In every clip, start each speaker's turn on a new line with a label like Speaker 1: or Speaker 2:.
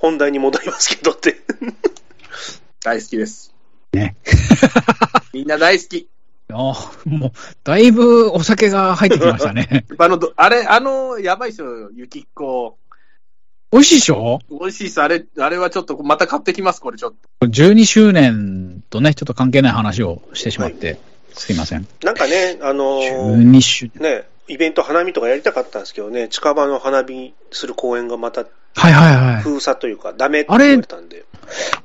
Speaker 1: 本題に戻りますけどって。
Speaker 2: 大好きです。
Speaker 3: ね。
Speaker 2: みんな大好き。
Speaker 3: あもう、だいぶお酒が入ってきましたね。
Speaker 2: あの、どあれ、あの、やばいっすよ、ゆきっこ。
Speaker 3: 美味しいでしょ？
Speaker 2: 美味しいっす。あれ、あれはちょっと、また買ってきます、これちょっと。
Speaker 3: ?12 周年とね、ちょっと関係ない話をしてしまって、すいません。
Speaker 1: なんかね、あのー
Speaker 3: 12周年。
Speaker 1: ね、イベント花見とかやりたかったんですけどね、近場の花見する公園がまた
Speaker 3: はいはいはい。
Speaker 1: 封鎖というか、ダメって言われたんで、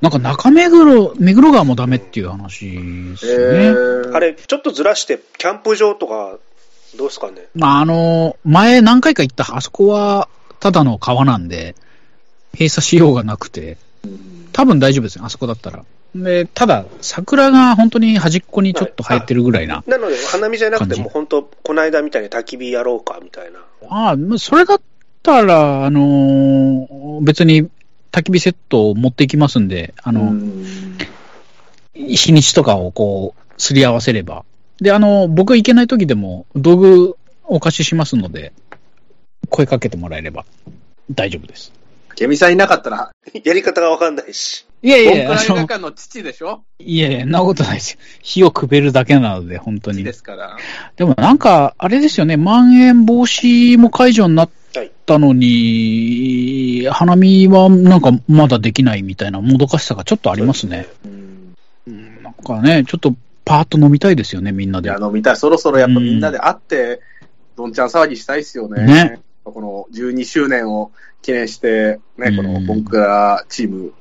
Speaker 3: なんか中目黒、目黒川もダメっていう話ですよね。
Speaker 2: ー
Speaker 1: あれ、ちょっとずらして、キャンプ場とか、どうですかね？
Speaker 3: まあ、あの、前何回か行った、あそこはただの川なんで、閉鎖しようがなくて、多分大丈夫ですよ、あそこだったら。で、ただ、桜が本当に端っこにちょっと生えてるぐらいな。
Speaker 1: なので、花見じゃなくても、本当、この間みたいに焚き火やろうかみたいな。
Speaker 3: ああそれだったら、あのー別に焚き火セットを持っていきますんで、あの、日にちとかをこう、すり合わせれば。で、あの、僕行けない時でも、道具お貸ししますので、声かけてもらえれば大丈夫です。
Speaker 2: ケミさんいなかったら、
Speaker 1: やり方がわかんないし。
Speaker 3: いやい
Speaker 2: ボンク
Speaker 3: や、あの
Speaker 2: ラ映画館の父でしょ？
Speaker 3: いやいや、そんなことないですよ。火をくべるだけなので、本当に。
Speaker 2: 父で
Speaker 3: です
Speaker 2: から。
Speaker 3: もなんか、あれですよね、まん延防止も解除になっ
Speaker 1: はい。
Speaker 3: たのに、花見はなんかまだできないみたいなもどかしさがちょっとありますね。うんなんかね、ちょっとパーッと飲みたいですよね、みんないで
Speaker 2: や、。飲みたい。そろそろやっぱみんなで会って、どんちゃん騒ぎしたいっすよね。
Speaker 3: ね
Speaker 2: この12周年を記念して、ね、
Speaker 3: うん
Speaker 2: このボンクラチーム、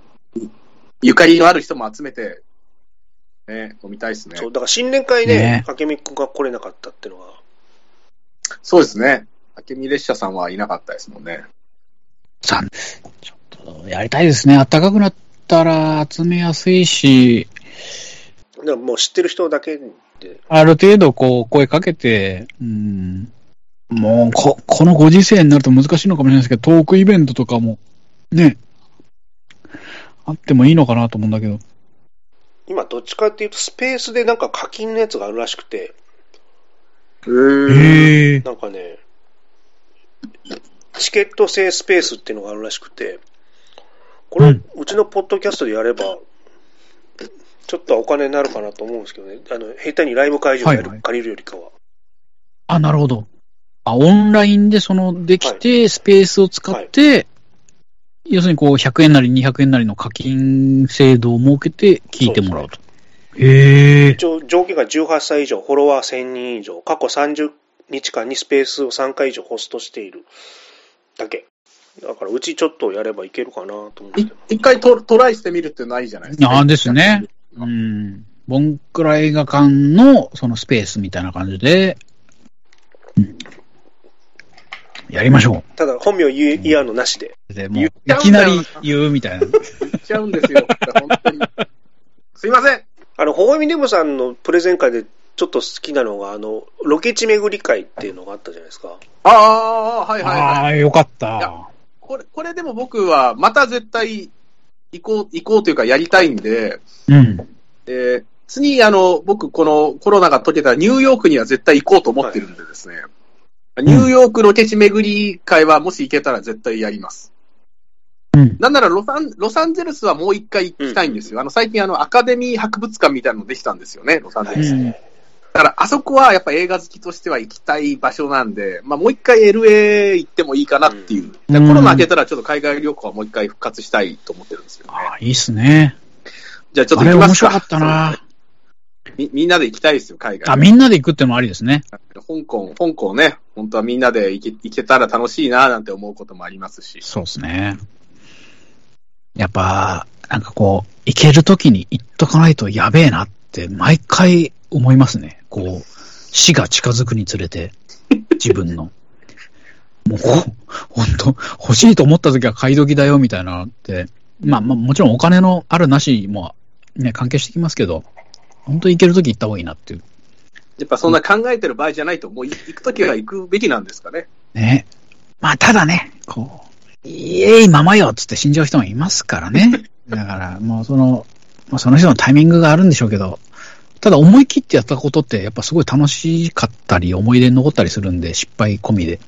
Speaker 2: ゆかりのある人も集めて、ね、飲みたいっすね。
Speaker 1: そう、だから新年会ね
Speaker 3: ね、
Speaker 1: あけみくんが来れなかったっていうのは、
Speaker 2: そうですね。明美列車さんはいなかったですもんね。
Speaker 3: さんちょっとやりたいですね。暖かくなったら集めやすいし、
Speaker 1: だからもう知ってる人だけで、
Speaker 3: ある程度こう声かけて、うん、もうこ、このご時世になると難しいのかもしれないですけど、トークイベントとかも、ね、あってもいいのかなと思うんだけど。
Speaker 1: 今どっちかっていうと、スペースでなんか課金のやつがあるらしくて、
Speaker 2: へ
Speaker 3: え。
Speaker 1: なんかね、チケット制スペースっていうのがあるらしくて、これ、
Speaker 3: う
Speaker 1: うんちのポッドキャストでやれば、ちょっとはお金になるかなと思うんですけどね、あの下手にライブ会場でやる、
Speaker 3: はいはい
Speaker 1: 借りるよりかは。
Speaker 3: あ、なるほど。あ、オンラインでその、できて、スペースを使って、要するにこう、100円なり200円なりの課金制度を設けて聞いてもらうと。へえ。
Speaker 1: 一応、上限が18歳以上、フォロワー1000人以上、過去30日間にスペースを3回以上ホストしているだけ。だから、うちちょっとやればいけるかなと思うんです
Speaker 2: い
Speaker 1: けど。
Speaker 2: 一回トトライしてみるってないじゃないですか。
Speaker 3: ああですね。うん。ボンクラ映画館のそのスペースみたいな感じで、うんやりましょ
Speaker 1: ただ、本名言い合うのなしで。
Speaker 3: う。でもういきなり言うみたいな。
Speaker 2: 言っちゃうんですよ。本当に。すいません。
Speaker 1: あの、ほほえみデブさんのプレゼン会でちょっと好きなのが、あの、ロケ地巡り会っていうのがあったじゃないですか。
Speaker 2: ああ、はいはいはい。
Speaker 3: ああ、よかった。
Speaker 2: これ、これでも僕は、また絶対行こう、行こうというかやりたいんで、
Speaker 3: うん。
Speaker 2: えー次、あの、僕、このコロナが解けたらニューヨークには絶対行こうと思ってるんでですね、ニューヨークロケ地巡り会はもし行けたら絶対やります。
Speaker 3: うん。
Speaker 2: なんならロサン、ロサンゼルスはもう一回行きたいんですよ。あの、最近あの、アカデミー博物館みたいなのできたんですよね、ロサンゼルス。
Speaker 3: うん
Speaker 2: だから、あそこはやっぱ映画好きとしては行きたい場所なんで、まあもう一回 LA 行ってもいいかなっていう。で
Speaker 3: うん
Speaker 2: コロナ明けたらちょっと海外旅行はもう一回復活したいと思ってるんですよね。
Speaker 3: ああ、いいっすね。
Speaker 2: じゃあちょっ
Speaker 3: あれ
Speaker 2: と行きますか。
Speaker 3: 面白かったな。
Speaker 2: みみんなで行きたいですよ、海外。
Speaker 3: あ、みんなで行くってのもありですね。
Speaker 2: 香港、香港ね、本当はみんなで行け行けたら楽しいななんて思うこともありますし。
Speaker 3: そうですね。やっぱ、なんかこう、行けるときに行っとかないとやべえなって毎回思いますね。こう、死が近づくにつれて、自分の。もう、本当欲しいと思ったときは買い時だよみたいなのって、まあまあもちろんお金のあるなしもね、関係してきますけど、本当行けるとき行った方がいいなっていう。
Speaker 2: やっぱそんな考えてる場合じゃないと、もうい行くときは行くべきなんですかね。
Speaker 3: ね。まあ、ただね、こう、いえいままよっつって死んじゃう人もいますからね。だから、もうその、まあ、その人のタイミングがあるんでしょうけど、ただ思い切ってやったことって、やっぱすごい楽しかったり、思い出に残ったりするんで、失敗込みで、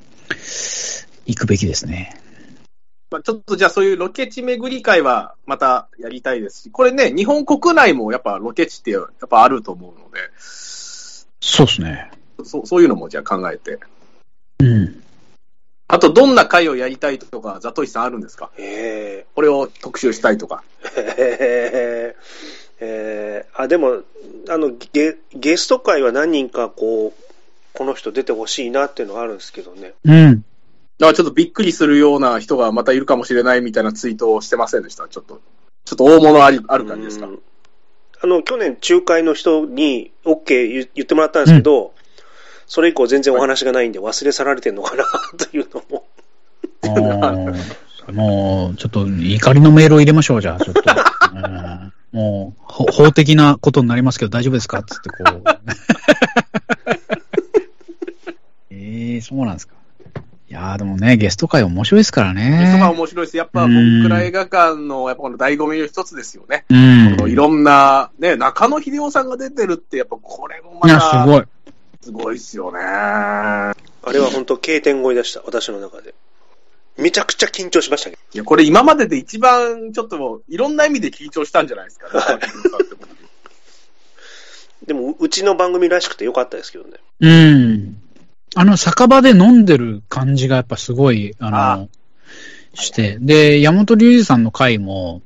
Speaker 3: 行くべきですね。
Speaker 2: まあ、ちょっとじゃあそういうロケ地巡り会はまたやりたいですし、これね、日本国内もやっぱロケ地ってやっぱあると思うので、
Speaker 3: そうですね。
Speaker 2: そそういうのもじゃあ考えて。
Speaker 3: うん。
Speaker 2: あと、どんな会をやりたいとか、ザトイさんあるんですか？
Speaker 1: え
Speaker 2: これを特集したいとか。
Speaker 1: ー、えーえーあ、でも、あの、ゲゲスト会は何人かこう、この人出てほしいなっていうのはあるんですけどね。
Speaker 3: うん。
Speaker 2: だからちょっとびっくりするような人がまたいるかもしれないみたいなツイートをしてませんでした？ちょっと、ちょっと大物ありある感じですか？
Speaker 1: うんあの、去年仲介の人に OK 言言ってもらったんですけど、それ以降全然お話がないんで忘れ去られてんのかなというのも。
Speaker 3: あーもう、ちょっと怒りのメールを入れましょう、じゃあ、ちょっと。うんもう、ほ法的なことになりますけど大丈夫ですか？つってこう。ええそうなんですか。いやーでもね、ゲスト会面白いですから
Speaker 2: ゲストが
Speaker 3: ね。
Speaker 2: 面白いです。やっぱ僕くら映画館のやっぱこの醍醐味の一つですよね。
Speaker 3: うん。
Speaker 2: このいろんな、ね、中野秀夫さんが出てるって、やっぱこれもまた、
Speaker 3: すごい。
Speaker 2: すごいっすよね。
Speaker 1: あれは本当 K 点超えでした、私の中で。めちゃくちゃ緊張しましたけど。
Speaker 2: いや、これ今までで一番ちょっともういろんな意味で緊張したんじゃないですか ね。
Speaker 1: でも、うちの番組らしくてよかったですけどね。
Speaker 3: うん。あの、酒場で飲んでる感じがやっぱすごい、あの、
Speaker 2: あ
Speaker 3: して。で、山本龍二さんの回も、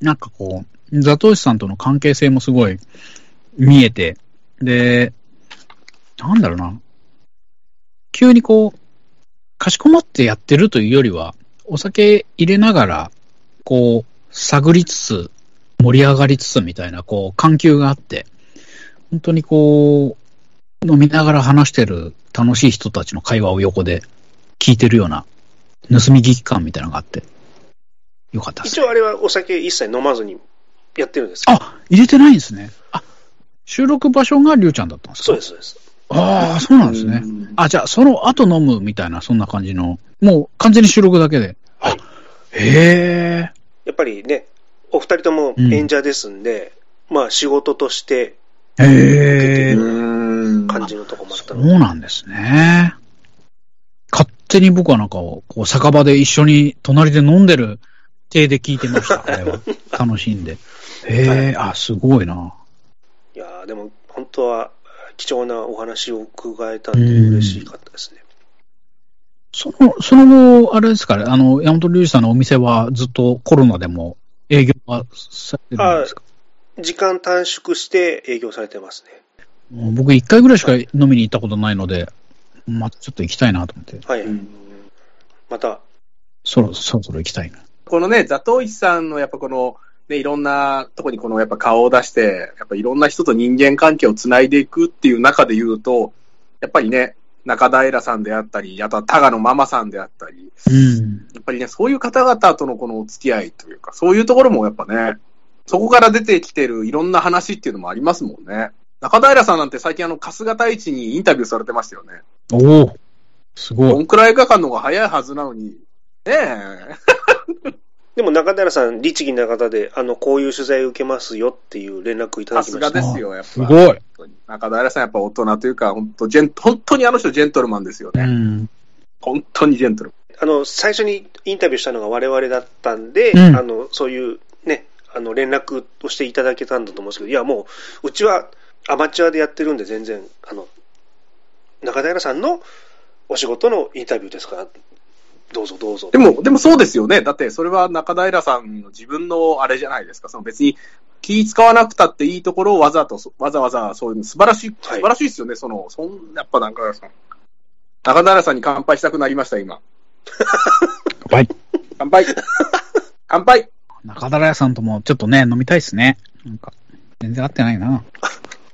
Speaker 3: なんかこう、ザトウシさんとの関係性もすごい見えて、で、なんだろうな。急にこう、かしこまってやってるというよりは、お酒入れながら、こう、探りつつ、盛り上がりつつみたいな、こう、緩急があって、本当にこう、飲みながら話してる楽しい人たちの会話を横で聞いてるような、盗み聞き感みたいなのがあって、よかったです、ね。
Speaker 1: 一応あれはお酒一切飲まずにやってるんですけど
Speaker 3: あ、入れてないんですね。あ、収録場所がりゅうちゃんだったんですか？
Speaker 1: そうです、そうです。
Speaker 3: ああ、そうなんですね。
Speaker 2: うん
Speaker 3: あ、じゃあ、その後飲むみたいな、そんな感じの、もう完全に収録だけで。
Speaker 1: はい。
Speaker 3: へえ。
Speaker 1: やっぱりね、お二人とも演者ですんで、まあ仕事として
Speaker 3: へえ。
Speaker 1: じのとこもあった
Speaker 3: そうなんですね。勝手に僕はなんか、こう、酒場で一緒に隣で飲んでる体で聞いてました、あれは。楽しんで。へえ、あ、すごいな。
Speaker 1: いやーでも本当は貴重なお話を伺えたんで嬉しかったですね。
Speaker 3: その、その後、あれですかね、あの、山本龍二さんのお店はずっとコロナでも営業はされてるんですか？
Speaker 1: 時間短縮して営業されてますね。
Speaker 3: 僕一回ぐらいしか飲みに行ったことないので、またちょっと行きたいなと思って、
Speaker 1: はい。
Speaker 2: うん
Speaker 1: また、
Speaker 3: そろそろそろ行きたいな。
Speaker 2: このね、ザトウイチさんのやっぱこの、ね、いろんなとこにこのやっぱ顔を出して、やっぱいろんな人と人間関係をつないでいくっていう中で言うと、やっぱりね、中平さんであったり、あとはタガのママさんであったり、
Speaker 3: うん。
Speaker 2: やっぱりね、そういう方々とのこのお付き合いというか、そういうところもやっぱね、そこから出てきてるいろんな話っていうのもありますもんね。中平さんなんて最近あの、春日太一にインタビューされてましたよね。
Speaker 3: おおすごい。
Speaker 2: こんくらい映画館の方が早いはずなのに、ねえ。
Speaker 1: でも中平さん、律儀な方で、あの、こういう取材を受けますよっていう連絡をいただ
Speaker 2: さ
Speaker 1: きました。
Speaker 2: すがですよ、やっぱ。
Speaker 3: すごい。
Speaker 2: 中平さんやっぱ大人というか、本当ジェン、本当にあの人ジェントルマンですよね。
Speaker 3: うん。
Speaker 2: 本当にジェントル
Speaker 1: あの、最初にインタビューしたのが我々だったんで、
Speaker 3: うん
Speaker 1: あの、そういうね、あの、連絡をしていただけたんだと思うんですけど、いや、もう、うちはアマチュアでやってるんで、全然、あの、中平さんのお仕事のインタビューですから、どうぞどうぞ。
Speaker 2: でも、でもそうですよね。だって、それは中平さんの自分のあれじゃないですか。その別に気使わなくたっていいところをわざと、わざわざそういうの素晴らしい、素晴らしいですよね。その、そん、やっぱ中平さん。中平さんに乾杯したくなりました、今。
Speaker 3: はい。
Speaker 2: 乾杯乾杯
Speaker 3: 中平屋さんともちょっとね、飲みたいですね。なんか、全然合ってないな。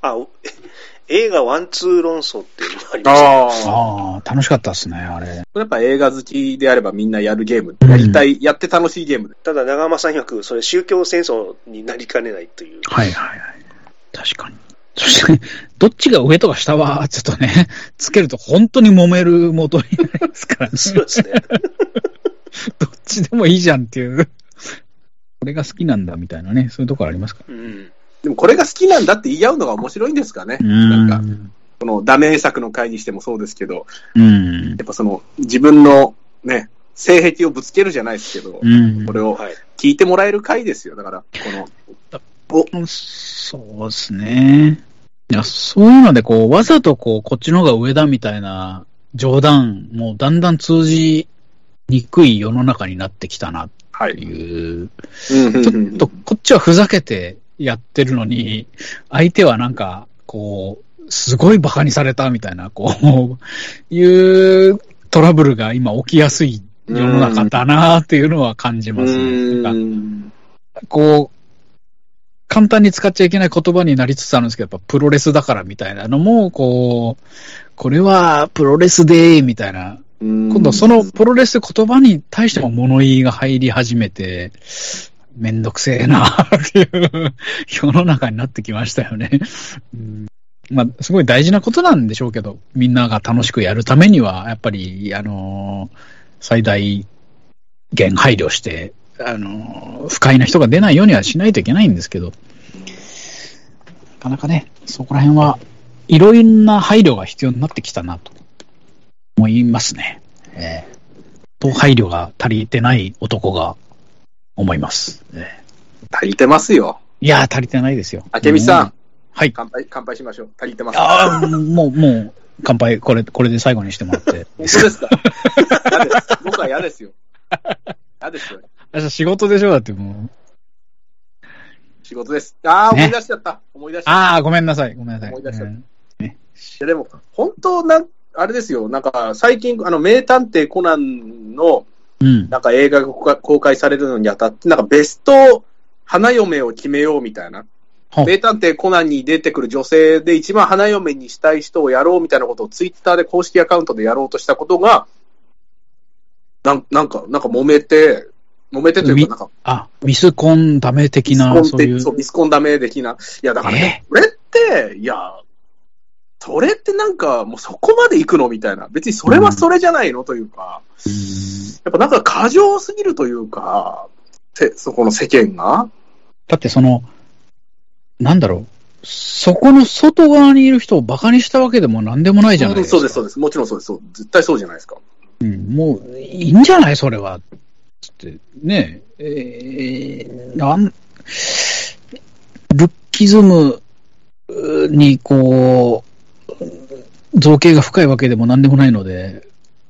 Speaker 1: あ、お映画ワンツー論争っていうのがありました。
Speaker 2: ああ。
Speaker 3: 楽しかったですね、あれ。
Speaker 2: やっぱ映画好きであればみんなやるゲーム。
Speaker 3: うん
Speaker 2: やりたい、やって楽しいゲームで。
Speaker 1: ただ、長山さん曰く、それ宗教戦争になりかねないという。
Speaker 3: はいはいはい。確かに。そして、どっちが上とか下は、ちょっとね、つけると本当に揉める元になりますからね。
Speaker 1: そうですね。
Speaker 3: どっちでもいいじゃんっていう。これが好きなんだみたいなね、そういうところありますか
Speaker 1: うん。
Speaker 2: でもこれが好きなんだって言い合うのが面白いんですかね。
Speaker 3: ら。
Speaker 2: なんか、このダメ作の回にしてもそうですけど、
Speaker 3: うん
Speaker 2: や。っぱその自分のね、性癖をぶつけるじゃないですけど、
Speaker 3: うん
Speaker 2: これを
Speaker 1: はい。
Speaker 2: 聞いてもらえる回ですよ。だから、この、
Speaker 3: そうですね。いや、そういうので、こう、わざとこう、こっちの方が上だみたいな冗談もだんだん通じにくい世の中になってきたなって
Speaker 2: はい。
Speaker 3: いう。
Speaker 2: うん
Speaker 3: ちょっと、こっちはふざけてやってるのに、相手はなんか、こう、すごい馬鹿にされたみたいな、こう、いうトラブルが今起きやすい世の中だなっていうのは感じますね。なん。かこう、簡単に使っちゃいけない言葉になりつつあるんですけど、やっぱプロレスだからみたいなのも、こう、これはプロレスでーみたいな、今
Speaker 2: 今
Speaker 3: 度そのプロレス言葉に対しても物言いが入り始めて、めんどくせえなっていう世の中になってきましたよね。うんまあ、すごい大事なことなんでしょうけど、みんなが楽しくやるためには、やっぱり、あのー最大限配慮して、あのー不快な人が出ないようにはしないといけないんですけど、なかなかね、そこら辺はいろんな配慮が必要になってきたなと思いますね。ええと配慮が足りてない男が思います。ええ
Speaker 2: 足りてますよ。
Speaker 3: いやー、足りてないですよ。
Speaker 2: あけみさん
Speaker 3: う。はい。
Speaker 2: 乾杯、乾杯しましょう。足りてます。
Speaker 3: ああ、もう、もう、乾杯、これ、これで最後にしてもらって。
Speaker 2: 本当ですか？嫌です。僕は嫌ですよ。嫌ですよ。
Speaker 3: 明日仕事でしょ？だってもう。
Speaker 2: 仕事です。ああ、
Speaker 3: ね
Speaker 2: 思い出しちゃった。思い出しちゃった。
Speaker 3: ああ、ごめんなさい、ごめんなさい。
Speaker 2: 思い出しちゃった
Speaker 3: うん
Speaker 2: いやでも、本当なん、あれですよ。なんか、最近、あの、名探偵コナンの、
Speaker 3: うん。
Speaker 2: なんか映画が公開されるのにあたって、なんかベスト花嫁を決めようみたいな。名探偵コナンに出てくる女性で一番花嫁にしたい人をやろうみたいなことをツイッターで公式アカウントでやろうとしたことが、なんなんか、なんか揉めて、揉めてというか、なんか、
Speaker 3: あ、ミスコンダメ的な、
Speaker 2: ミスコンって、
Speaker 3: そういう。
Speaker 2: そう、ミスコンダメ的な。いや、だからね、これって、いや、それってなんか、もうそこまで行くのみたいな。別にそれはそれじゃないのというか、
Speaker 3: うん
Speaker 2: やっぱなんか過剰すぎるというか、せそこの世間が。
Speaker 3: だってその、なんだろう。そこの外側にいる人をバカにしたわけでもなんでもないじゃないですか。
Speaker 2: そうです、そうです。もちろんそうです。そう絶対そうじゃないですか。
Speaker 3: うん、もう、いいんじゃないそれは。つって、ねえ、えーなん、ルッキズムに、こう、造形が深いわけでもなんでもないので、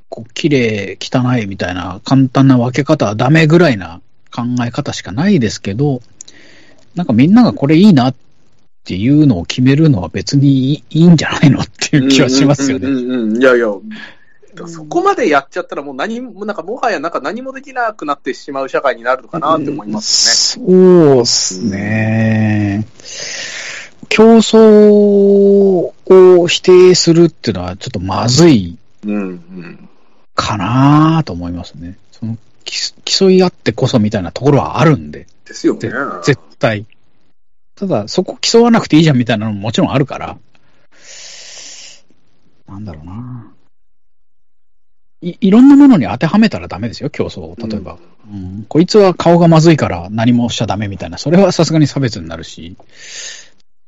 Speaker 3: こう、綺麗、汚いみたいな簡単な分け方はダメぐらいな考え方しかないですけど、なんかみんながこれいいなっていうのを決めるのは別にいいんじゃないのっていう気はしますよね。
Speaker 2: うんうんいやいや、そこまでやっちゃったらもう何も、なんかもはやなんか何もできなくなってしまう社会になるのかなって思いますね
Speaker 3: そうっすね。競争を否定するっていうのはちょっとまずい。
Speaker 2: うんうん。
Speaker 3: かなと思いますね。そのき競い合ってこそみたいなところはあるんで、
Speaker 2: ですよね
Speaker 3: ぜ。絶対。ただ、そこ競わなくていいじゃんみたいなのももちろんあるから、なんだろうな。いいろんなものに当てはめたらダメですよ、競争を。例えば、うんこいつは顔がまずいから何もしちゃダメみたいな、それはさすがに差別になるし、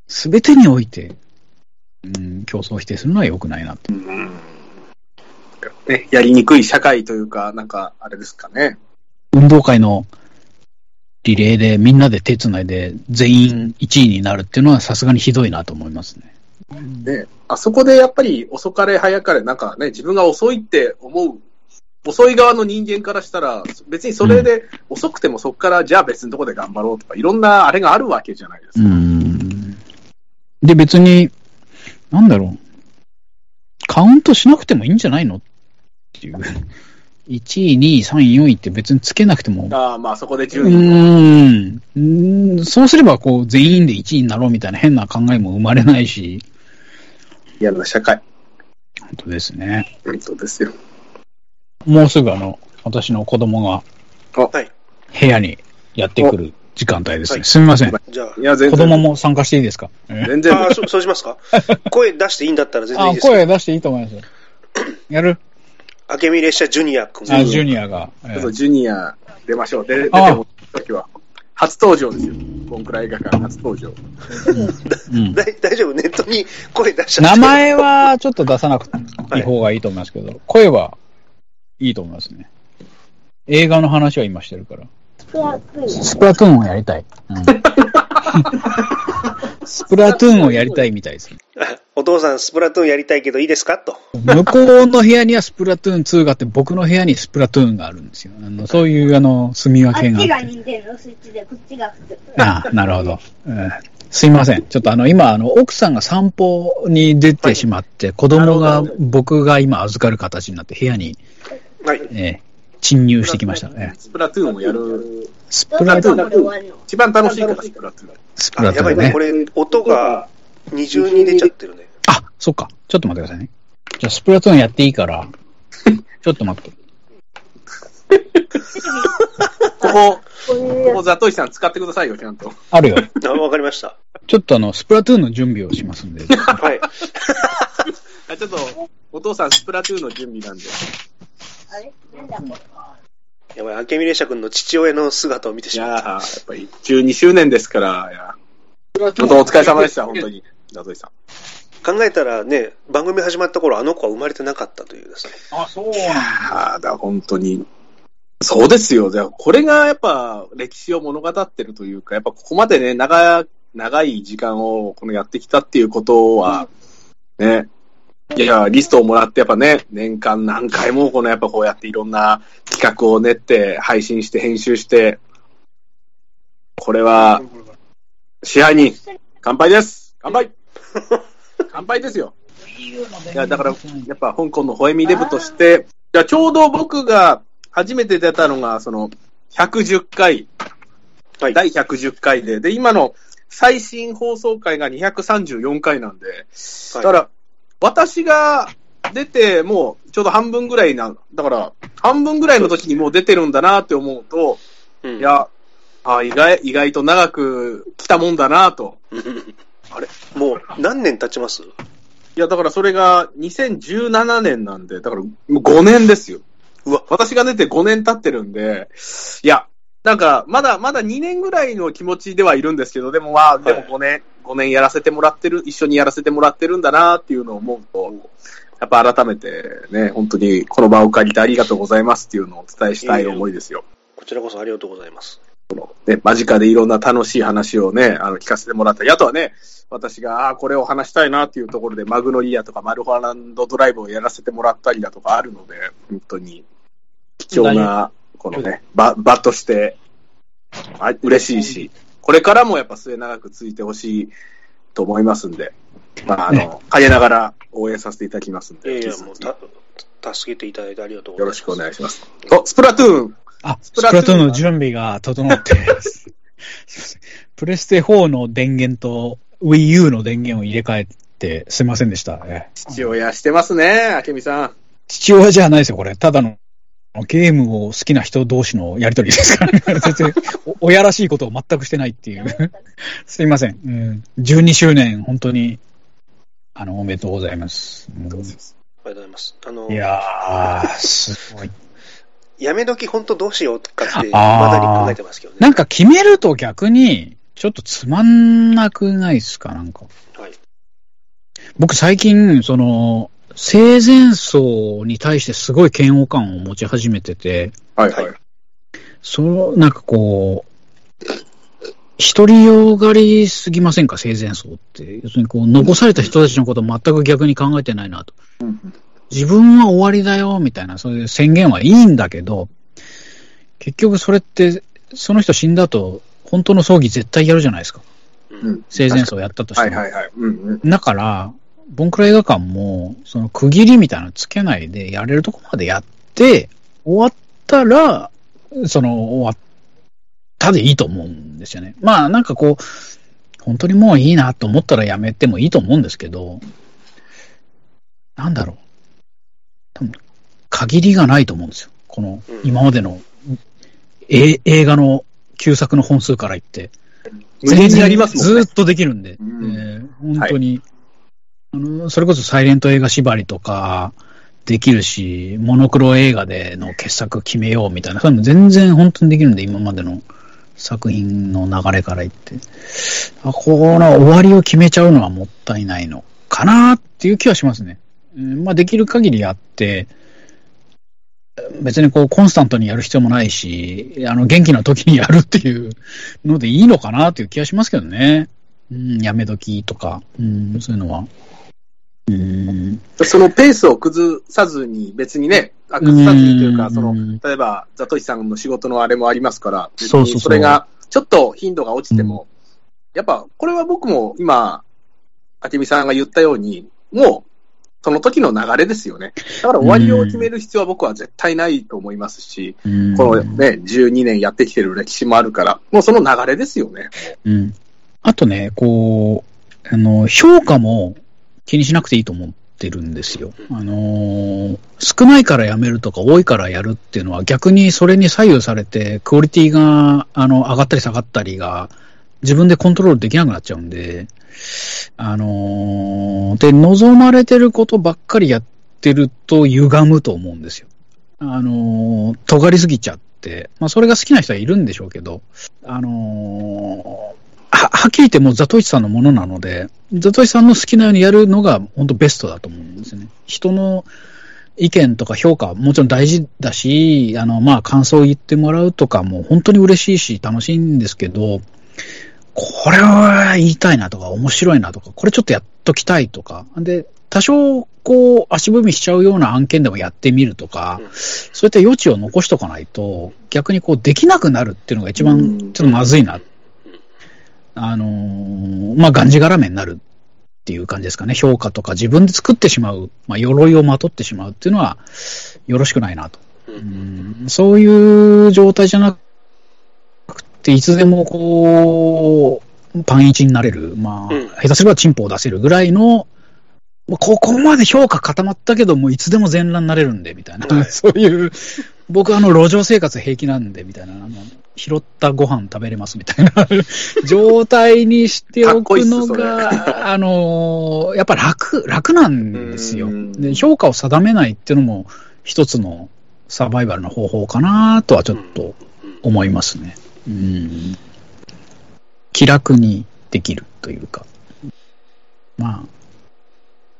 Speaker 3: すべてにおいて、うん、競争を否定するのは良くないなって。
Speaker 2: うんね、やりにくい社会というか、なんか、あれですかね。
Speaker 3: 運動会のリレーでみんなで手つないで全員1位になるっていうのはさすがにひどいなと思いますね。
Speaker 2: ね、あそこでやっぱり遅かれ早かれ、なんかね、自分が遅いって思う、遅い側の人間からしたら、別にそれで遅くてもそこからじゃあ別のところで頑張ろうとか、いろんなあれがあるわけじゃないです
Speaker 3: う
Speaker 2: か。
Speaker 3: ん。で、別に、なんだろう。カウントしなくてもいいんじゃないのっていう。1位、2位、3位、4位って別につけなくても。
Speaker 2: ああ、まあそこで
Speaker 3: う
Speaker 2: 順位。
Speaker 3: うーんそうすれば、こう、全員で1位になろうみたいな変な考えも生まれないし。
Speaker 2: 嫌な社会。
Speaker 3: 本当ですね。
Speaker 2: 本当ですよ。
Speaker 3: もうすぐあの、私の子供が
Speaker 1: はい。
Speaker 3: 部屋にやってくる時間帯ですね。
Speaker 1: はい
Speaker 3: すみません。
Speaker 1: じゃあ
Speaker 2: い、や、全
Speaker 3: 子
Speaker 2: 然。
Speaker 3: 供も参加していいですか？え？
Speaker 2: 全然。
Speaker 1: ああ、そそうしますか 声出していいんだったら全然いい
Speaker 3: あ、
Speaker 1: ですよ。
Speaker 3: 声出していいと思いますよ。やる？
Speaker 1: 明美列車ジュニア君。
Speaker 3: あ、ジュニアが。え
Speaker 2: ちょっとジュニア出ましょう。で出ても時は。初登場ですよ。ボンクラ映画館初登場。
Speaker 1: 大丈夫？ネットに声出しちゃって。
Speaker 3: 名前はちょっと出さなくていい方がいいと思いますけど、声はいいと思いますね。映画の話は今してるから。
Speaker 4: スプラトゥーン。
Speaker 3: スプラトゥーンをやりたい。うん、スプラトゥーンをやりたいみたいです。
Speaker 1: お父さん、スプラトゥーンやりたいけどいいですか？と。
Speaker 3: 向こうの部屋にはスプラトゥーン2があって、僕の部屋にスプラトゥーンがあるんですよ。あのそういう、あの、住み分けがあって。
Speaker 4: 任天堂スイッチで、こっちが普通。
Speaker 3: ああ、なるほど。うんすいません。ちょっとあの、今、あの、奥さんが散歩に出てしまって、子供が、僕が今預かる形になって部屋に、
Speaker 1: はい。
Speaker 3: えー侵入してきました。えー
Speaker 2: スプラトゥーンをやる。
Speaker 3: スプラトゥーン、
Speaker 2: 一番楽しいから、スプラトゥーン。
Speaker 3: スプ。ラトゥーンね
Speaker 1: こ。れ、音が二重に出ちゃってるね。
Speaker 3: あ、そっか。ちょっと待ってくださいね。じゃあ、スプラトゥーンやっていいから、ちょっと待って。
Speaker 2: ここ、
Speaker 4: こ
Speaker 2: ここ、ザトイさん使ってくださいよ、ちゃんと。
Speaker 3: あるよ。
Speaker 1: あ、わかりました。
Speaker 3: ちょっとあの、スプラトゥーンの準備をしますんで。
Speaker 1: はい。
Speaker 2: あちょっと、お父さん、スプラトゥーンの準備なんで。
Speaker 4: つあれなんだこれ。
Speaker 1: やばい、明美列車君の父親の姿を見て
Speaker 2: い
Speaker 1: しまっ
Speaker 2: やー、やっぱり12周年ですから、いや本当お疲れ様でした、本当に。ザトイさん。
Speaker 1: た。考えたらね、番組始まった頃、あの子は生まれてなかったというですね。
Speaker 3: あ、そう
Speaker 2: ああ、だから本当に。そうですよ。じゃあこれがやっぱ歴史を物語ってるというか、やっぱここまでね、長、長い時間をこのやってきたっていうことは、ね、いや、リストをもらってやっぱね、年間何回もこのやっぱこうやっていろんな企画を練って、配信して、編集して、これは、支配人、乾杯です乾杯 乾杯ですよ。いや、だから、やっぱ香港のホエミデブとして、いや、ちょうど僕が初めて出たのが、その、110回、
Speaker 1: はい。
Speaker 2: 第110回で、で、今の最新放送回が234回なんで、だから、私が出て、もうちょうど半分ぐらいな、だから、半分ぐらいの時にもう出てるんだなって思うと、
Speaker 1: うん。
Speaker 2: いや、あ意外、意外と長く来たもんだなと。
Speaker 1: あれもう何年経ちます？
Speaker 2: いや、だからそれが2017年なんで、だからもう5年ですよ。
Speaker 1: うわ、
Speaker 2: 私が出て5年経ってるんで、いや、なんか、まだ、まだ2年ぐらいの気持ちではいるんですけど、でもまあ、でも5年、5年やらせてもらってる、一緒にやらせてもらってるんだなっていうのを思うと、やっぱ改めてね、本当にこの場を借りてありがとうございますっていうのをお伝えしたい思いですよ。
Speaker 1: こちらこそありがとうございます。
Speaker 2: ね、間近でいろんな楽しい話をね、あの、聞かせてもらったり、あとはね、私が、ああー、これを話したいなっていうところで、マグノリアとかマルホランドドライブをやらせてもらったりだとかあるので、本当に、貴重な、このね、場、場として、あ嬉しいし、これからもやっぱ末永く続いてほしいと思いますんで、まあ、あの、陰ながら応援させていただきますんで、
Speaker 1: いやいや、もうた、助けていただいてありがとうございます。
Speaker 2: よろしくお願いします。お、スプラトゥーン
Speaker 3: あ、ス
Speaker 2: ス
Speaker 3: プラトゥーンの準備が整って、すいませんプレステ4の電源と Wii U の電源を入れ替えて、すいませんでした。え
Speaker 2: 父親してますね、明美さん。
Speaker 3: 父親じゃないですよ、これ。ただのゲームを好きな人同士のやりとりですから、ね、全然お親らしいことを全くしてないっていう。すいません。うん、12周年、本当に、あの、おめでとうございます。うん
Speaker 1: ありがとうございます。あの
Speaker 3: い、やー、すごい。
Speaker 1: やめ時本当どうしようかって、まだに考えてますけどね。
Speaker 3: なんか決めると逆に、ちょっとつまんなくないですか、なんか。
Speaker 1: はい。
Speaker 3: 僕最近、その、生前葬に対してすごい嫌悪感を持ち始めてて、
Speaker 2: はい
Speaker 1: はい
Speaker 3: その、なんかこう、独りよがりすぎませんか、生前葬って。要するにこう、残された人たちのことを全く逆に考えてないなと。自分は終わりだよ、みたいな、そういう宣言はいいんだけど、結局それって、その人死んだ後、本当の葬儀絶対やるじゃないですか。
Speaker 2: うん
Speaker 3: 生前葬やったとしても。
Speaker 2: はいはいはい。うんうん。
Speaker 3: だから、ボンクラ映画館も、その区切りみたいなのつけないで、やれるとこまでやって、終わったら、その、終わったでいいと思うんですよね。まあ、なんかこう、本当にもういいなと思ったらやめてもいいと思うんですけど、なんだろう。多分、限りがないと思うんですよ。この
Speaker 1: うん、
Speaker 3: 今までの、え映画の旧作の本数から言って。
Speaker 2: 無限にありますもんね
Speaker 3: ずーっ。とできるんで、
Speaker 2: うん
Speaker 3: えー本当に、あの、それこそサイレント映画縛りとかできるし、モノクロ映画での傑作決めようみたいな、そういうの全然本当にできるんで、今までの作品の流れから言って。あこの終わりを決めちゃうのはもったいないのかなっていう気はしますね。うんまあ、できる限りやって、別にこう、コンスタントにやる必要もないし、あの、元気な時にやるっていうのでいいのかなっていう気がしますけどね。うん、やめ時とか、うん、そういうのは。うん、
Speaker 2: そのペースを崩さずに、別にね、あ崩さずにというか、
Speaker 3: うん。
Speaker 2: その、例えば、ザトシさんの仕事のあれもありますから、
Speaker 3: そうそうそう。
Speaker 2: それが、ちょっと頻度が落ちても、やっぱ、これは僕も今、明美さんが言ったように、もう、その時の流れですよね。だから終わりを決める必要は僕は絶対ないと思いますし、
Speaker 3: うん
Speaker 2: このね、12年やってきてる歴史もあるから、もうその流れですよね。
Speaker 3: うん。あとね、こう、あの、評価も気にしなくていいと思ってるんですよ。あのー少ないからやめるとか多いからやるっていうのは逆にそれに左右されて、クオリティが、あの、上がったり下がったりが、自分でコントロールできなくなっちゃうんで、あのーで、望まれてることばっかりやってると歪むと思うんですよ。あのー尖りすぎちゃって、まあ、それが好きな人はいるんでしょうけど、あのーは、はっきり言ってもうザトイチさんのものなので、ザトイチさんの好きなようにやるのが本当ベストだと思うんですね。人の意見とか評価もちろん大事だし、あの、まあ、感想を言ってもらうとかも本当に嬉しいし楽しいんですけど、これは言いたいなとか面白いなとか、これちょっとやっときたいとか、で、多少こう足踏みしちゃうような案件でもやってみるとか、
Speaker 1: うん
Speaker 3: そういった余地を残しとかないと、逆にこうできなくなるっていうのが一番ちょっとまずいな。あのーまあ、がんじがらめになるっていう感じですかね。評価とか自分で作ってしまう、まあ、鎧をまとってしまうっていうのはよろしくないなと。
Speaker 1: う
Speaker 3: うんんそういう状態じゃなくて、いつでもこう、パンイチになれる、まあ、
Speaker 1: うん。
Speaker 3: 下手すればチンポを出せるぐらいの、まあここまで評価固まったけど、もういつでも全裸になれるんで、みたいな、
Speaker 1: はい。
Speaker 3: そういう、僕あの、路上生活平気なんで、みたいな、あの拾ったご飯食べれますみたいな。状態にしておくのが、あの、やっぱ楽、楽なんですよ。
Speaker 2: うん。
Speaker 3: で、評価を定めないっていうのも、一つのサバイバルの方法かなとはちょっと思いますね。うん。気楽にできるというか。まあ、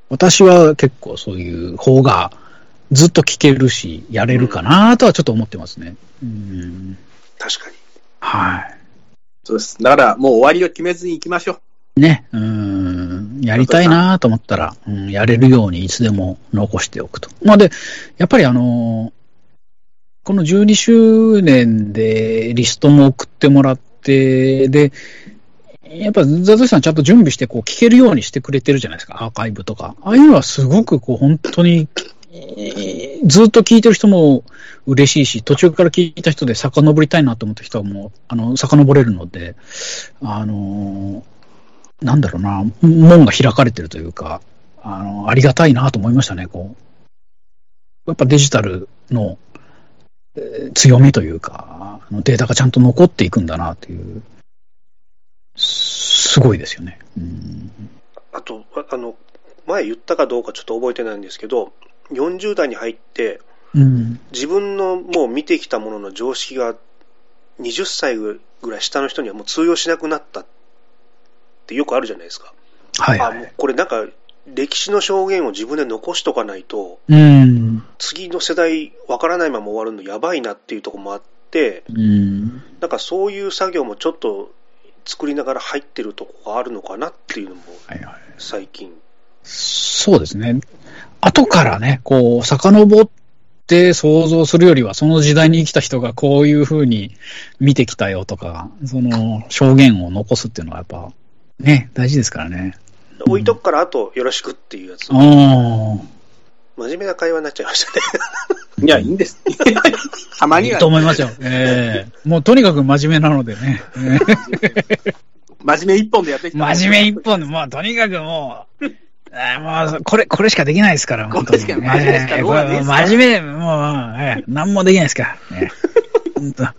Speaker 3: 私は結構そういう方がずっと聞けるし、やれるかなとはちょっと思ってますね。うん。
Speaker 1: 確かに。
Speaker 3: は
Speaker 2: そうです。だから、もう終わりを決めずに行きましょう。
Speaker 3: い。ね。うん。やりたいなと思ったら、うん、やれるようにいつでも残しておくと。まあで、やっぱりあのこの12周年でリストも送ってもらって、で、やっぱザゾシさんちゃんと準備してこう聞けるようにしてくれてるじゃないですか、アーカイブとか。ああいうのはすごくこう本当に、ずっと聞いてる人も嬉しいし、途中から聞いた人で遡りたいなと思った人はもう、あの、遡れるので、あのーなんだろうな、門が開かれてるというか、あの、ありがたいなと思いましたね、こう。やっぱデジタルの、強みというか、データがちゃんと残っていくんだなという、すごいですよね。うん
Speaker 1: あと、ああの、前言ったかどうかちょっと覚えてないんですけど、40代に入って、
Speaker 3: うん。
Speaker 1: 自分のもう見てきたものの常識が20歳ぐらい下の人にはもう通用しなくなったってよくあるじゃないですか。
Speaker 3: はい、は
Speaker 1: あもう
Speaker 3: い。
Speaker 1: これなんか歴史の証言を自分で残しとかないと、
Speaker 3: うん。
Speaker 1: 次の世代わからないまま終わるのやばいなっていうところもあって、
Speaker 3: うん。
Speaker 1: なんかそういう作業もちょっと作りながら入ってるとこがあるのかなっていうのも
Speaker 3: はいはい。
Speaker 1: 最近。
Speaker 3: そうですね。後からね、こう、遡って想像するよりは、その時代に生きた人がこういう風に見てきたよとか、その証言を残すっていうのはやっぱ、ね、大事ですからね。
Speaker 1: 置いとくからあとよろしくっていうやつ。真面目な会話になっちゃいましたね。
Speaker 2: いや、いいんです。たまには
Speaker 3: いいと、思いますよ。ええもうとにかく真面目なのでね。ええ
Speaker 2: 真面目一本でやってきた。
Speaker 3: 真面目一本で、もうとにかくもう、あーもう、これ、これしかできないですから、本当に。
Speaker 2: これしか真面目ですか
Speaker 3: これ真面目、もう、ええ何もできないですから。ええ本当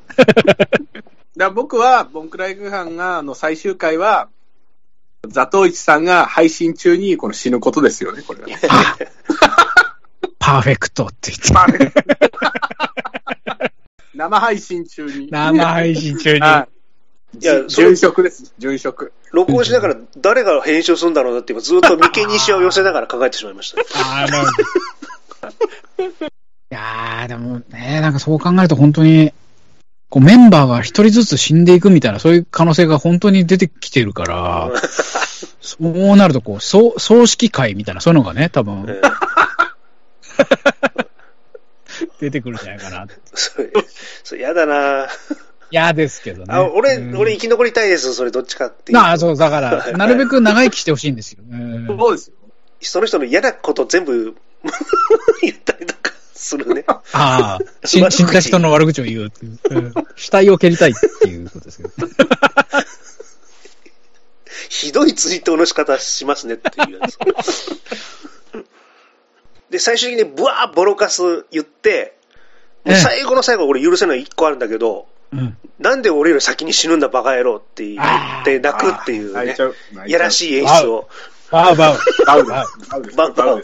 Speaker 2: だ僕は、ボンクライク班が、あの、最終回は、ザトウイチさんが配信中にこの死ぬことですよね、これは。
Speaker 3: あ パーフェクトって言って。
Speaker 2: 生配信中に。
Speaker 3: 生配信中に。
Speaker 2: はい。
Speaker 1: いや
Speaker 2: 殉職です、殉職。
Speaker 1: 録音しながら誰が編集するんだろうなって今ずっと眉間にしを寄せながら考えてしまいました。
Speaker 3: あの、いやでもね、なんかそう考えると本当に、こうメンバーが一人ずつ死んでいくみたいな、そういう可能性が本当に出てきてるから、そうなるとこう、葬葬式会みたいな、そういうのがね、多分
Speaker 1: え
Speaker 3: 出てくるんじゃないかな。
Speaker 1: それ、それ嫌だな
Speaker 3: 嫌ですけどね。
Speaker 1: あ、俺、
Speaker 3: うん
Speaker 1: 俺生き残りたいです、それどっちかっていうと。
Speaker 3: ああ、そう、だから、なるべく長生きしてほしいんですよ。うん
Speaker 2: そうですよ。
Speaker 1: その人の嫌なこと全部 言ったりとかするね。
Speaker 3: ああ、死んだ人の悪口を言うっていう。うん。死体を蹴りたいっていうことですけど。
Speaker 1: ひどい追悼の仕方しますねっていうやつ。で、最終的にブワーボロカス言って、もう最後の最後俺許せない一個あるんだけど、
Speaker 3: うん。
Speaker 1: なんで俺より先に死ぬんだバカ野郎って言って泣くっていうね。
Speaker 2: 泣い
Speaker 1: やらし
Speaker 2: い。
Speaker 1: い演出を。
Speaker 3: バウ。バウ。
Speaker 2: バウ。バウ。
Speaker 1: バウ。
Speaker 2: バウ。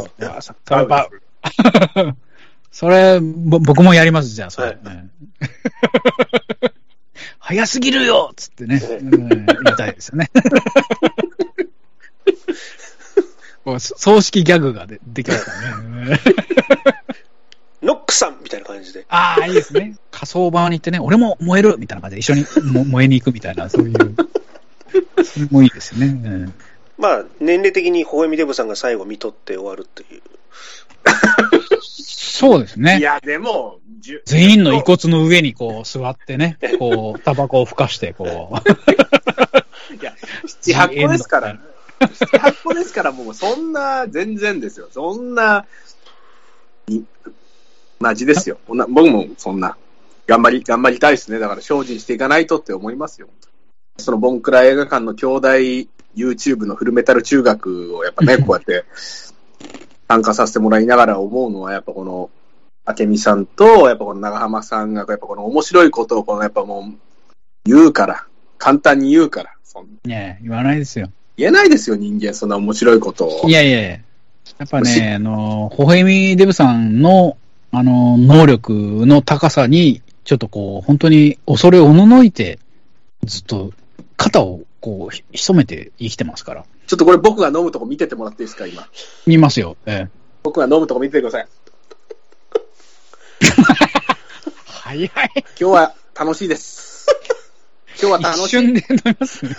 Speaker 3: バウ。バウ。それ、ぼ僕もやります、じゃあ、それ。
Speaker 1: はい
Speaker 3: うん 早すぎるよつってね、うん言いたいですよね。葬式ギャグがでできますからね。う ん
Speaker 1: ノックさんみたいな感じで。
Speaker 3: ああ、いいですね。火葬場に行ってね、俺も燃えるみたいな感じで一緒にも燃えに行くみたいな、そういう。それもいいですよね。うん
Speaker 1: まあ、年齢的に微笑みデブさんが最後見とって終わるっていう。
Speaker 3: そうですね。
Speaker 2: いや、でも、
Speaker 3: 全員の遺骨の上にこう座ってね、こう、タバコをふかして、こう。
Speaker 2: いや、七八個ですから。七八個ですから、もうそんな、全然ですよ。そんな、いマジですよ。僕もそんな、頑張り、頑張りたいですね。だから精進していかないとって思いますよ。そのボンクラ映画館の兄弟 YouTube のフルメタル中学をやっぱね、こうやって参加させてもらいながら思うのは、やっぱこの、明美さんと、やっぱこの長浜さんが、やっぱこの面白いことを、このやっぱもう、言うから、簡単に言うから、そん
Speaker 3: ね言わないですよ。
Speaker 2: 言えないですよ、人間、そんな面白いことを。
Speaker 3: いやいやいや。やっぱ
Speaker 2: し
Speaker 3: ね、あの、ほほえみデブさんの、あの、能力の高さに、ちょっとこう、本当に恐れおののいて、ずっと肩をこう、ひ潜めて生きてますから。
Speaker 2: ちょっとこれ僕が飲むとこ見ててもらっていいですか、今？
Speaker 3: 見ますよ。ええ。
Speaker 2: 僕が飲むとこ見ててください。
Speaker 3: 早い。
Speaker 2: 今日は楽しいです。今日は楽しい。
Speaker 3: 一瞬で飲みますね。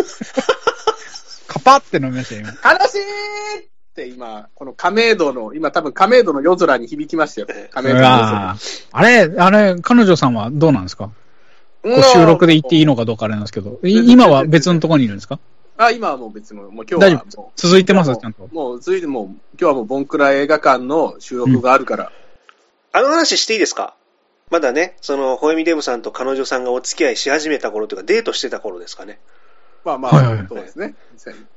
Speaker 3: カパって飲みましたよ、今。
Speaker 2: 楽しいって今、この亀戸の、今多分亀戸の夜空に響きましたよ。亀戸の夜
Speaker 3: う
Speaker 2: 空
Speaker 3: あれ、あれ、彼女さんはどうなんですか？こう収録で行っていいのかどうかあれなんですけど、い今は別のところにいるんですか？
Speaker 2: あ、今はもう別の、もう今
Speaker 3: 大丈
Speaker 2: 日はもう。
Speaker 3: 続いてます
Speaker 2: もう
Speaker 3: ちゃんと。
Speaker 2: もう、続いてもう、今日はもう、ボンクラ映画館の収録があるから。
Speaker 1: あの話していいですか？まだね、その、ホエミデブさんと彼女さんがお付き合いし始めた頃というか、デートしてた頃ですかね。
Speaker 2: まあま
Speaker 3: はいはい
Speaker 2: あ、そうですね。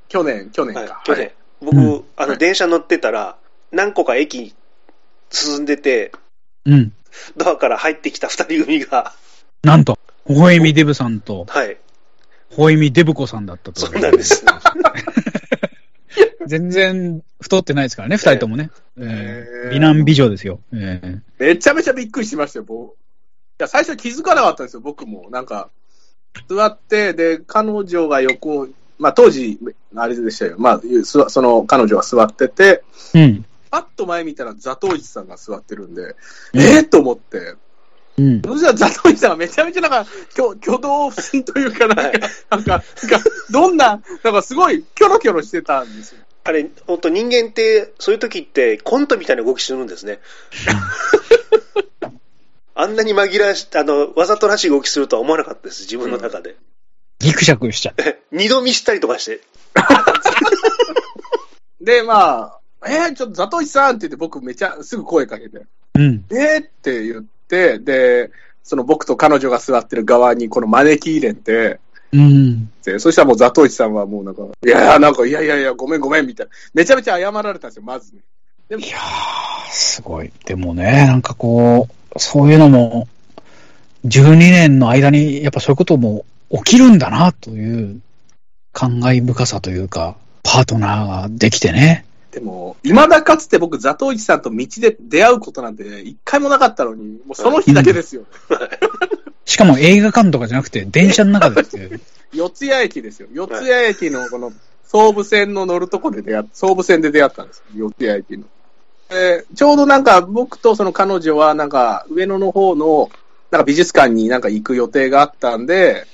Speaker 2: 去年、去年
Speaker 1: はい
Speaker 2: か。
Speaker 1: 去年。僕、
Speaker 3: うん
Speaker 1: あの、電車乗ってたら、何個か駅進んでて、
Speaker 3: うん。
Speaker 1: ドアから入ってきた二人組が、
Speaker 3: なんと、ほほえみデブさんと、
Speaker 1: はい、
Speaker 3: ほほえみデブ子さんだったと。
Speaker 1: そうなんです。
Speaker 3: 全然太ってないですからね、二人ともね。え
Speaker 2: へー
Speaker 3: ー美男美女ですよ。えー
Speaker 2: めちゃめちゃびっくりしましたよ、僕。いや、最初気づかなかったんですよ、僕も。なんか、座って、で、彼女が横、まあ当時、あれでしたよ。まあ、その彼女が座ってて、
Speaker 3: うん。
Speaker 2: パッと前見たらザトウさんが座ってるんで、えー、と思って。
Speaker 3: うん。
Speaker 2: そしたらザトウイチさんがめちゃめちゃなんか、挙 挙動不審というか、なんか、なんか、なんかどんな、なんかすごいキョロキョロしてたんですよ。
Speaker 1: あれ、本当人間って、そういう時ってコントみたいな動きするんですね。あんなに紛らわし、あの、わざとらしい動きするとは思わなかったです、自分の中で。
Speaker 3: ギクシャクしちゃって。
Speaker 1: 二度見したりとかして。
Speaker 2: で、まあ、えー、ちょっとザトウイチさんって言って僕めちゃ、すぐ声かけて、
Speaker 3: うん。
Speaker 2: えー？って言って、で、その僕と彼女が座ってる側にこの招き入れて、
Speaker 3: うん。
Speaker 2: でそしたらもうザトウイチさんはもうなんか、いやいや、なんか、いやいやいや、ごめんごめんみたいな。めちゃめちゃ謝られたんですよ、まずね。でも
Speaker 3: いやー、すごい。でもね、なんかこう、そういうのも、12年の間に、やっぱそういうことも起きるんだな、という、感慨深さというか、パートナーができてね。
Speaker 2: でも、未だかつて僕、ザトウイチさんと道で出会うことなんて一回もなかったのに、もうその日だけですよ。
Speaker 3: しかも映画館とかじゃなくて、電車の中でって。
Speaker 2: 四谷駅ですよ。四谷駅のこの、総武線の乗るとこで出会っ、総武線で出会ったんですよ。四谷駅の。えーちょうどなんか僕とその彼女はなんか上野の方のなんか美術館になんか行く予定があったんで、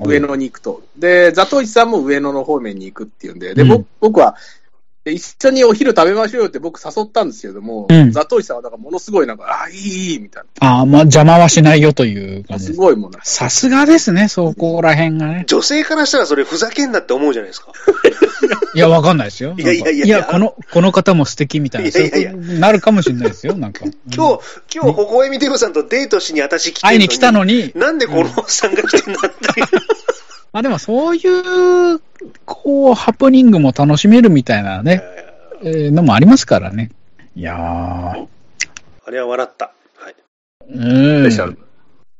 Speaker 2: 上野に行くと。で、ザトウイチさんも上野の方面に行くっていうんで、で、
Speaker 3: うん
Speaker 2: 僕僕は、で一緒にお昼食べましょうよって僕誘ったんですけれども、
Speaker 3: うん
Speaker 2: ザトウさんはなんかものすごいなんか、あ、いい、いい、みたい
Speaker 3: ああ、まあ邪魔はしないよという
Speaker 2: な。
Speaker 3: 感じです。
Speaker 2: すごいもんな。
Speaker 3: さすがですね、そこら辺がね。
Speaker 1: 女性からしたらそれふざけんなって思うじゃないですか。
Speaker 3: いや、わかんないですよ。
Speaker 1: いやいやいや
Speaker 3: いや、この、この方も素敵みたいな。
Speaker 1: いやいやいや
Speaker 3: そういうことになるかもしれないですよ、なんか。
Speaker 1: 今日、今日、ほほえみデブさんとデートしに私来て
Speaker 3: 会いに来たのに、
Speaker 1: なんでこのおっさんが来てんだって。
Speaker 3: まあでもそういう、こう、ハプニングも楽しめるみたいなね、えーのもありますからね。いやー。
Speaker 1: あれは笑った。はい。
Speaker 3: うん
Speaker 2: スペシャル。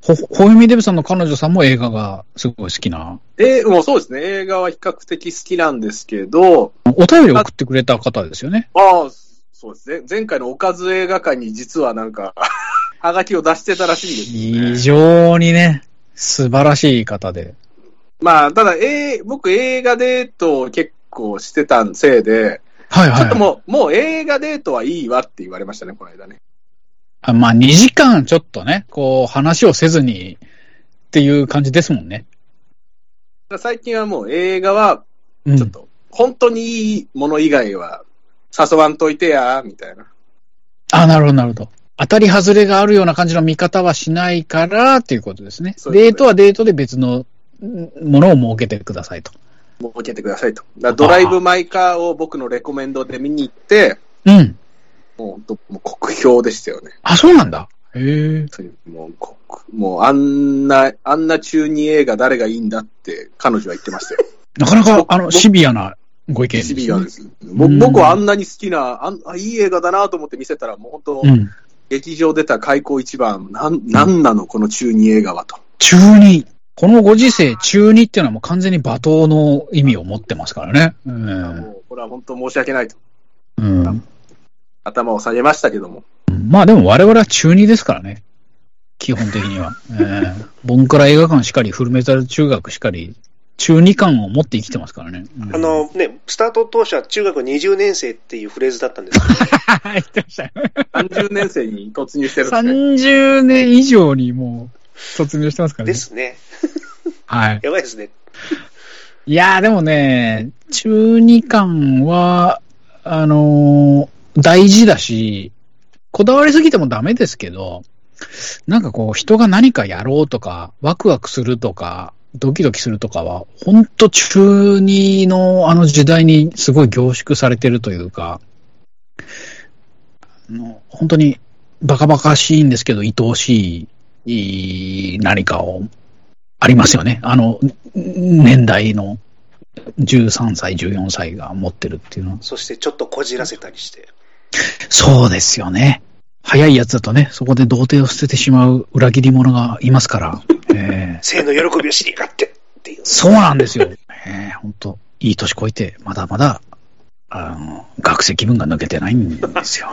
Speaker 3: ほ、ほゆみデブさんの彼女さんも映画がすごい好きな。
Speaker 2: えーもうそうですね。映画は比較的好きなんですけど、
Speaker 3: お便り送ってくれた方ですよね。
Speaker 2: ああ、そうですね。前回のおかず映画館に実はなんか、はがきを出してたらしいんですね。
Speaker 3: 常にね、素晴らしい方で。
Speaker 2: まあ、ただ、えー僕映画デートを結構してたせいで、
Speaker 3: はいはい。
Speaker 2: ちょっともう、もう映画デートはいいわって言われましたね、この間ね。
Speaker 3: あまあ、2時間ちょっとね、こう、話をせずにっていう感じですもんね。
Speaker 2: 最近はもう映画は、
Speaker 3: うん
Speaker 2: ちょっと、本当にいいもの以外は、誘わんといてや、みたいな。
Speaker 3: あ、なるほど、なるほど。当たり外れがあるような感じの見方はしないからっていうことですね。
Speaker 2: そうです
Speaker 3: デートはデートで別のんものを設けてくださいと。
Speaker 2: 設けてくださいと。ドライブ・マイ・カーを僕のレコメンドで見に行って、
Speaker 3: うん。
Speaker 2: もうもう酷評でしたよね。
Speaker 3: あ、そうなんだ。へえ。
Speaker 2: もう、酷もうあんな、あんな中二映画誰がいいんだって彼女は言ってましたよ。
Speaker 3: なかなか、あの、
Speaker 2: 僕
Speaker 3: シビアなご意見です、ね。
Speaker 2: シビアです。ぼ僕はあんなに好きな、あんあいい映画だなと思って見せたら、もう本当、
Speaker 3: うん。
Speaker 2: 劇場出た開口一番、なん、なんなのこの中二映画はと。
Speaker 3: 中二。このご時世、中二っていうのはもう完全に罵倒の意味を持ってますからね。うん。
Speaker 2: もうこれは本当申し訳ないと。
Speaker 3: うん、
Speaker 2: 頭を下げましたけども。
Speaker 3: まあでも我々は中二ですからね。基本的には。えーボンクラ映画館しかり、フルメタル中学しかり、中二感を持って生きてますからね。うん
Speaker 1: あ、のね、スタート当初は中学20年生っていうフレーズだったんですけど、
Speaker 3: 言ってましたよ。
Speaker 2: 30年生に突入してるんですね。
Speaker 3: 30年以上にもう突入してますからね。
Speaker 1: ですね。
Speaker 3: はい。
Speaker 1: やばいですね。
Speaker 3: いやーでもね、中二感は、あのー大事だし、こだわりすぎてもダメですけど、なんかこう、人が何かやろうとか、ワクワクするとか、ドキドキするとかは、本当中二のあの時代にすごい凝縮されてるというか、あの本当にバカバカしいんですけど、愛おしいいい何かを、ありますよね。あの、年代の13歳、14歳が持ってるっていうのは。
Speaker 1: そしてちょっとこじらせたりして。
Speaker 3: そうですよね。早いやつだとね、そこで童貞を捨ててしまう裏切り者がいますから。えー
Speaker 1: 性の喜びを知り勝ってっていう。
Speaker 3: そうなんですよ。えー、本当いい年こいて、まだまだ、あの、学生気分が抜けてないんですよ。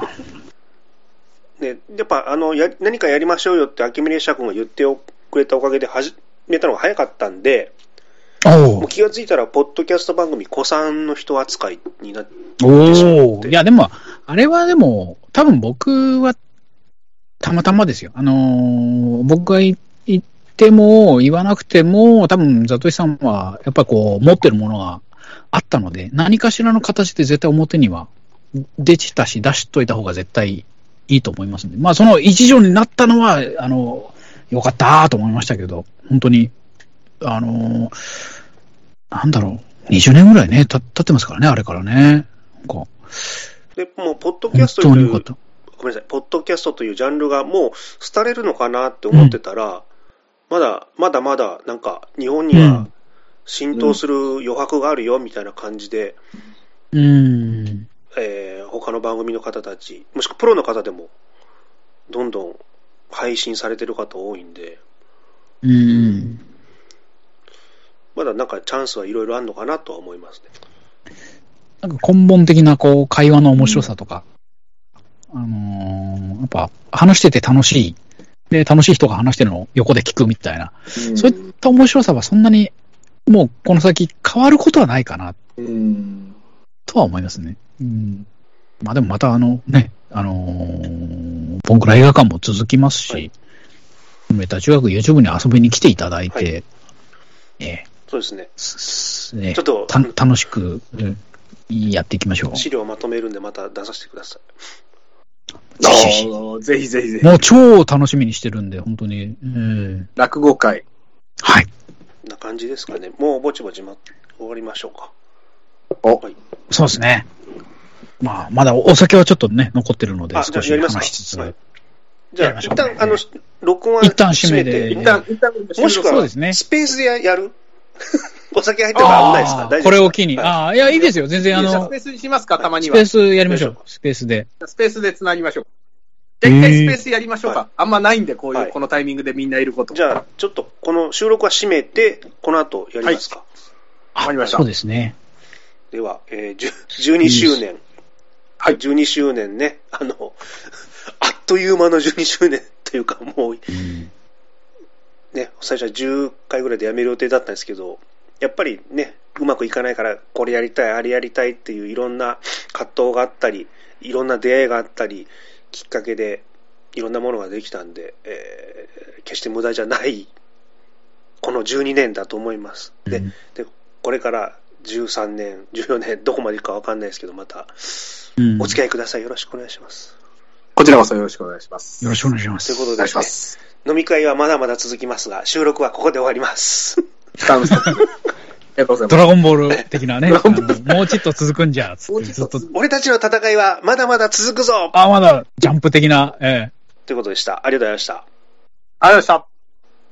Speaker 1: ね、やっぱあのや何かやりましょうよって秋峰社君が言ってくれたおかげで始めたのが早かったんで、
Speaker 3: お
Speaker 1: もう
Speaker 3: お
Speaker 1: 気がついたら、ポッドキャスト番組、子さんの人扱いになって、
Speaker 3: おおいや、でも、あれはでも、多分僕は、たまたまですよ。あのー僕がい言っても、言わなくても、多分、ザトイさんは、やっぱこう、持ってるものがあったので、何かしらの形で絶対表には出てたし、出しといた方が絶対いいと思いますんで。まあ、その一助になったのは、あの、よかったと思いましたけど、本当に、あのーなんだろう、20年ぐらいね、た経ってますからね、あれからね。なんか
Speaker 1: で、もう、ポッドキャ
Speaker 3: 本
Speaker 1: ストという。ごめんなさい、ポッドキャストというジャンルがもう廃れるのかなって思ってたら、まだ、まだまだ、なんか、日本には
Speaker 3: うん
Speaker 1: 浸透する余白があるよ、みたいな感じで、
Speaker 3: うーん。
Speaker 1: えー他の番組の方たち、もしくはプロの方でも、どんどん配信されてる方多いんで、
Speaker 3: うーん。
Speaker 1: まだなんかチャンスはいろいろあるのかなとは思いますね。
Speaker 3: なんか根本的なこう会話の面白さとか、あのーやっぱ話してて楽しい。で、楽しい人が話してるのを横で聞くみたいな。そういった面白さはそんなにもうこの先変わることはないかな
Speaker 2: うん。
Speaker 3: とは思いますね。うん。まあでもまたあのね、あのー、ボンクラ映画館も続きますし、
Speaker 1: はい
Speaker 3: メタ中学 YouTube に遊びに来ていただいて、え
Speaker 1: そうですね。
Speaker 3: ね
Speaker 1: ちょっと
Speaker 3: た楽しく、うんやっていきましょう。
Speaker 1: 資料をまとめるんで、また出させてください。
Speaker 3: ぜひぜひ
Speaker 2: ぜひぜひぜひ。
Speaker 3: もう超楽しみにしてるんで、本当に。うん
Speaker 2: 落語会。
Speaker 3: はい。
Speaker 1: こんな感じですかね。もうぼちぼち、ま、終わりましょうか。
Speaker 2: お
Speaker 1: はい。
Speaker 3: そうですね。まあ、まだお酒はちょっとね、残ってるので、少し。話しつつ。
Speaker 1: はいじゃあ、一旦、あの、録音は
Speaker 3: 一旦閉めて
Speaker 1: 閉
Speaker 2: 一旦、一旦、
Speaker 1: もしくは、
Speaker 3: そうですね
Speaker 1: スペースでややる？お酒入ってるから危ないですか？大丈夫
Speaker 3: これを機に。
Speaker 1: はい
Speaker 3: ああ、いや、いいですよ。全然、あの
Speaker 2: スペ、ースにしますか、たまには。
Speaker 3: スペースやりましょう。スペースで。
Speaker 2: スペースで繋ぎましょう。じゃあ一回スペースやりましょうか。
Speaker 1: は
Speaker 2: あんまないんで、こういう、
Speaker 1: はい
Speaker 2: このタイミングでみんないること。
Speaker 1: じゃあ、ちょっと、この収録は閉めて、この後やりますか？
Speaker 2: わかりました
Speaker 3: そうですね。
Speaker 1: では、えー、10 12周年。
Speaker 2: はい
Speaker 1: 12周年ね。あの、あっという間の12周年というか、もう、
Speaker 3: うん
Speaker 1: ね、最初は10回ぐらいでやめる予定だったんですけど、やっぱりね、うまくいかないから、これやりたい、あれやりたいっていういろんな葛藤があったり、いろんな出会いがあったり、きっかけでいろんなものができたんで、えー決して無駄じゃない、この12年だと思います。で、
Speaker 3: うん
Speaker 1: でこれから13年、14年、どこまでいくかわかんないですけど、また
Speaker 3: うん
Speaker 1: お付き合いください。よろしくお願いします。
Speaker 2: こちらこそよろしくお願いします。
Speaker 3: よろしくお願いします。
Speaker 1: ということで
Speaker 2: お願いします。
Speaker 1: 飲み会はまだまだ続きますが、収録はここで終わります。
Speaker 2: スタンス。ありがとうござい
Speaker 3: ド
Speaker 2: ます。
Speaker 3: ラゴンボール的なね、
Speaker 2: ドラ
Speaker 3: あ
Speaker 2: ゴンボール
Speaker 3: のもうちょっと続くんじゃ、つってず
Speaker 2: っと。
Speaker 1: 俺たちの戦いはまだまだ続くぞ
Speaker 3: あ、まだ、ジャンプ的な、ええ
Speaker 1: ということでした。ありがとうございました。
Speaker 2: ありがとうございました。